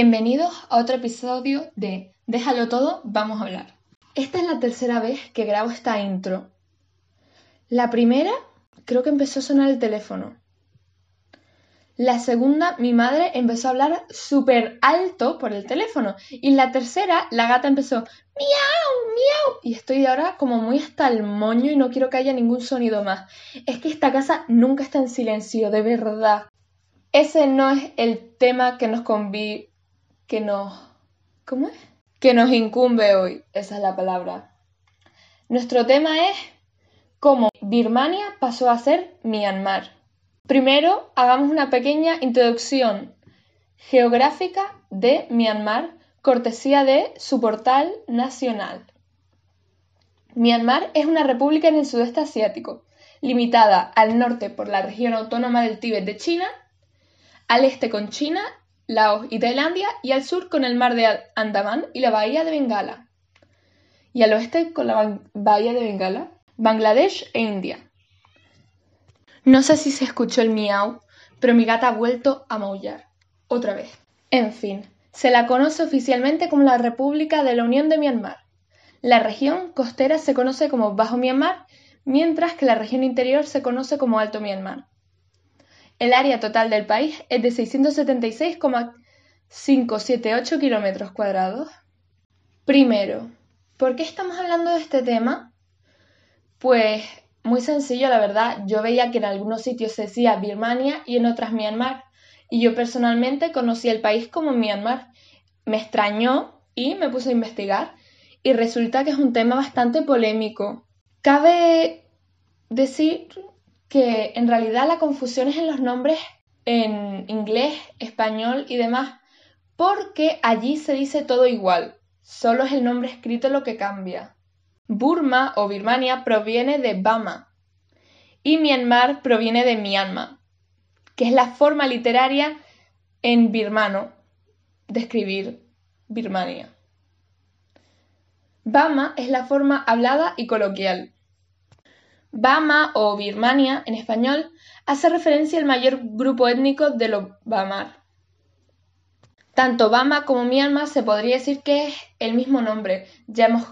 Bienvenidos a otro episodio de Déjalo todo, vamos a hablar. Esta es la tercera vez que grabo esta intro. La primera creo que empezó a sonar el teléfono. La segunda, mi madre empezó a hablar súper alto por el teléfono. Y la tercera, la gata empezó miau, miau. Y estoy ahora como muy hasta el moño y no quiero que haya ningún sonido más. Es que esta casa nunca está en silencio, de verdad. Ese no es el tema que nos convi... que nos... ¿Cómo es? Que nos incumbe hoy. Esa es la palabra. Nuestro tema es cómo Birmania pasó a ser Myanmar. Primero, hagamos una pequeña introducción geográfica de Myanmar, cortesía de su portal nacional. Myanmar es una república en el sudeste asiático, limitada al norte por la región autónoma del Tíbet de China al este con China, Laos y Tailandia, y al sur con el mar de Andamán y la bahía de Bengala. Y al oeste con la bahía de Bengala, Bangladesh e India. No sé si se escuchó el miau, pero mi gata ha vuelto a maullar. Otra vez. En fin, se la conoce oficialmente como la República de la Unión de Myanmar. La región costera se conoce como Bajo Myanmar, mientras que la región interior se conoce como Alto Myanmar. El área total del país es de 676,578 kilómetros cuadrados. Primero, ¿por qué estamos hablando de este tema? Pues muy sencillo, la verdad. Yo veía que en algunos sitios se decía Birmania y en otras Myanmar. Y yo personalmente conocí el país como Myanmar. Me extrañó y me puse a investigar. Y resulta que es un tema bastante polémico. Cabe decir que en realidad la confusión es en los nombres en inglés, español y demás, porque allí se dice todo igual, solo es el nombre escrito lo que cambia. Burma o Birmania proviene de Bama y Myanmar proviene de Myanmar, que es la forma literaria en birmano de escribir Birmania. Bama es la forma hablada y coloquial. Bama o Birmania en español hace referencia al mayor grupo étnico de los Bamar. Tanto Bama como Myanmar se podría decir que es el mismo nombre. Ya hemos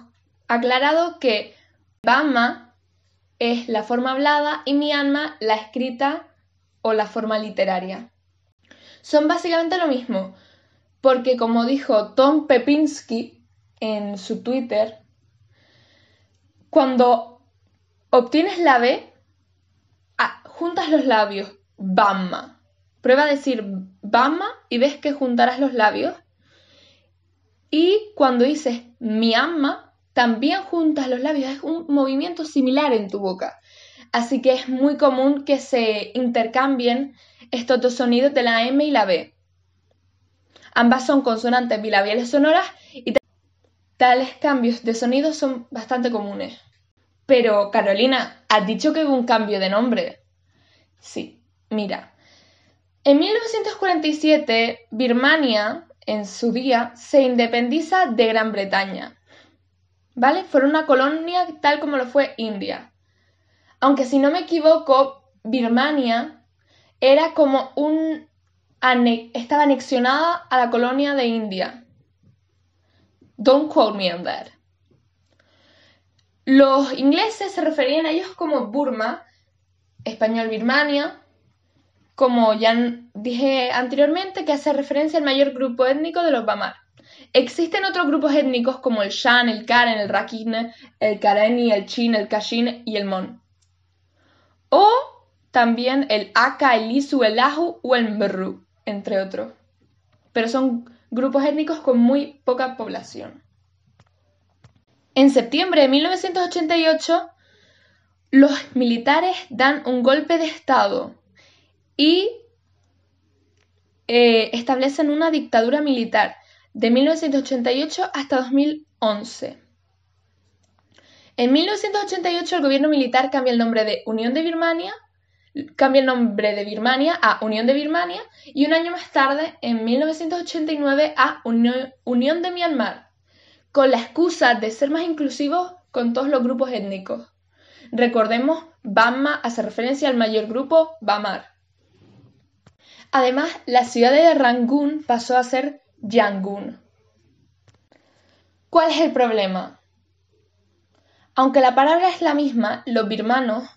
aclarado que Bama es la forma hablada y Myanmar la escrita o la forma literaria. Son básicamente lo mismo, porque como dijo Tom Pepinski en su Twitter, cuando Obtienes la B, ah, juntas los labios, Bama. Prueba a decir Bama y ves que juntarás los labios. Y cuando dices Myanmar, también juntas los labios. Es un movimiento similar en tu boca. Así que es muy común que se intercambien estos dos sonidos de la M y la B. Ambas son consonantes bilabiales sonoras y tales cambios de sonido son bastante comunes. Pero, Carolina, has dicho que hubo un cambio de nombre. Sí, mira. En 1947, Birmania, en su día, se independiza de Gran Bretaña. ¿Vale? Fue una colonia tal como lo fue India. Aunque si no me equivoco, Birmania era como un... estaba anexionada a la colonia de India. Don't quote me on that. Los ingleses se referían a ellos como Burma, español Birmania, como ya dije anteriormente, que hace referencia al mayor grupo étnico de los Bamar. Existen otros grupos étnicos como el Shan, el Karen, el Rakhine, el Kareni, el Chin, el Kashin y el Mon. O también el Aka, el Isu, el Lahu o el Mru, entre otros. Pero son grupos étnicos con muy poca población. En septiembre de 1988, los militares dan un golpe de Estado y eh, establecen una dictadura militar de 1988 hasta 2011. En 1988 el gobierno militar cambia el nombre de Unión de Birmania, cambia el nombre de Birmania a Unión de Birmania y un año más tarde, en 1989, a Unión de Myanmar con la excusa de ser más inclusivos con todos los grupos étnicos. Recordemos, Bama hace referencia al mayor grupo, Bamar. Además, la ciudad de Rangún pasó a ser Yangon. ¿Cuál es el problema? Aunque la palabra es la misma, los birmanos,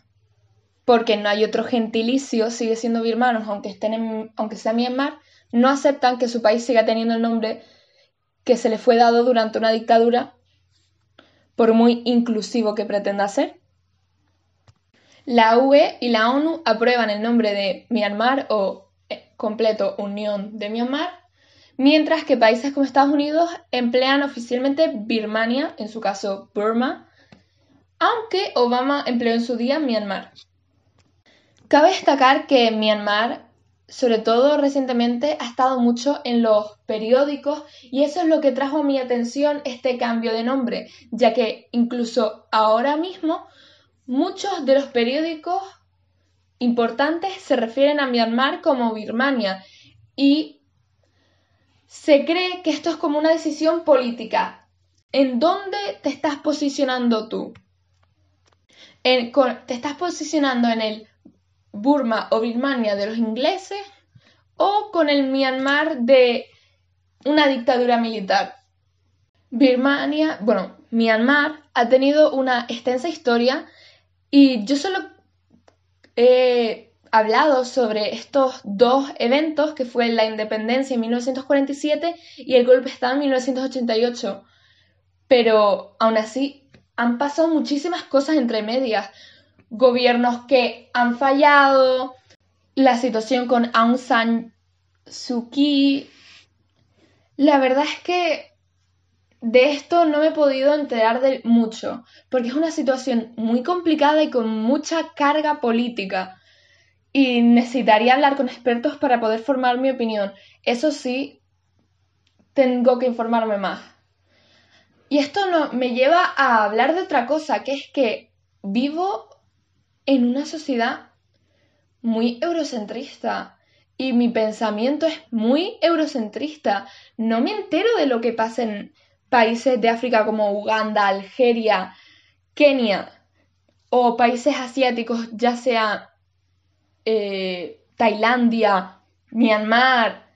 porque no hay otro gentilicio, sigue siendo birmanos, aunque, estén aunque sea Myanmar, no aceptan que su país siga teniendo el nombre que se le fue dado durante una dictadura, por muy inclusivo que pretenda ser. La UE y la ONU aprueban el nombre de Myanmar o eh, completo Unión de Myanmar, mientras que países como Estados Unidos emplean oficialmente Birmania, en su caso Burma, aunque Obama empleó en su día Myanmar. Cabe destacar que Myanmar sobre todo recientemente, ha estado mucho en los periódicos y eso es lo que trajo a mi atención este cambio de nombre, ya que incluso ahora mismo muchos de los periódicos importantes se refieren a Myanmar como Birmania y se cree que esto es como una decisión política. ¿En dónde te estás posicionando tú? ¿Te estás posicionando en el Burma o Birmania de los ingleses o con el Myanmar de una dictadura militar. Birmania, bueno, Myanmar ha tenido una extensa historia y yo solo he hablado sobre estos dos eventos que fue la independencia en 1947 y el golpe de Estado en 1988. Pero aún así han pasado muchísimas cosas entre medias gobiernos que han fallado, la situación con Aung San Suu Kyi. La verdad es que de esto no me he podido enterar de mucho, porque es una situación muy complicada y con mucha carga política. Y necesitaría hablar con expertos para poder formar mi opinión. Eso sí, tengo que informarme más. Y esto me lleva a hablar de otra cosa, que es que vivo en una sociedad muy eurocentrista y mi pensamiento es muy eurocentrista. No me entero de lo que pasa en países de África como Uganda, Algeria, Kenia o países asiáticos, ya sea eh, Tailandia, Myanmar.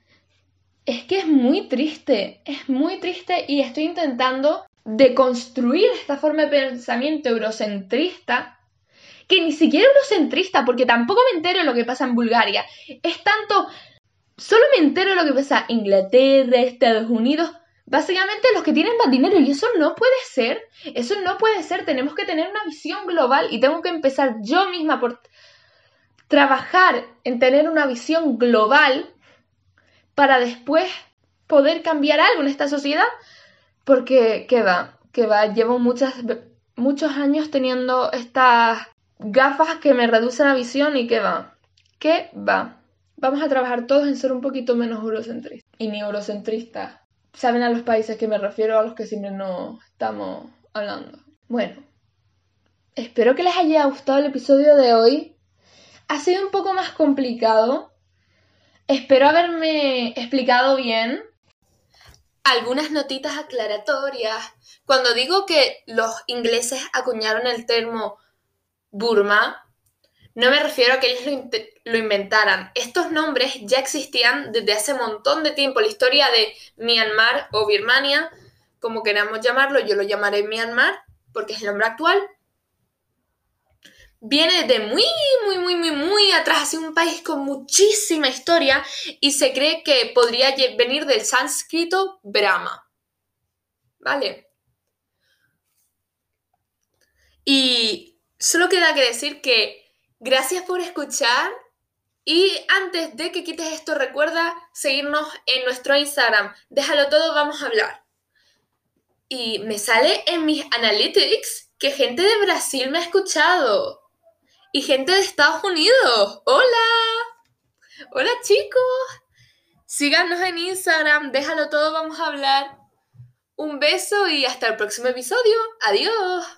Es que es muy triste, es muy triste y estoy intentando deconstruir esta forma de pensamiento eurocentrista que ni siquiera eurocentrista, porque tampoco me entero de lo que pasa en Bulgaria. Es tanto, solo me entero de lo que pasa en Inglaterra, Estados Unidos, básicamente los que tienen más dinero, y eso no puede ser, eso no puede ser, tenemos que tener una visión global y tengo que empezar yo misma por trabajar en tener una visión global para después poder cambiar algo en esta sociedad, porque, ¿qué va? Que va, llevo muchas, muchos años teniendo estas gafas que me reducen la visión y que va. ¿Qué va? Vamos a trabajar todos en ser un poquito menos eurocentristas y ni eurocentristas. Saben a los países que me refiero a los que siempre no estamos hablando. Bueno, espero que les haya gustado el episodio de hoy. Ha sido un poco más complicado. Espero haberme explicado bien. Algunas notitas aclaratorias. Cuando digo que los ingleses acuñaron el termo Burma, no me refiero a que ellos lo, inventaran. Estos nombres ya existían desde hace un montón de tiempo. La historia de Myanmar o Birmania, como queramos llamarlo, yo lo llamaré Myanmar porque es el nombre actual. Viene de muy, muy, muy, muy, muy atrás, hacia un país con muchísima historia y se cree que podría venir del sánscrito Brahma. ¿Vale? Y Solo queda que decir que gracias por escuchar y antes de que quites esto recuerda seguirnos en nuestro Instagram. Déjalo todo, vamos a hablar. Y me sale en mis analytics que gente de Brasil me ha escuchado. Y gente de Estados Unidos. Hola. Hola chicos. Síganos en Instagram. Déjalo todo, vamos a hablar. Un beso y hasta el próximo episodio. Adiós.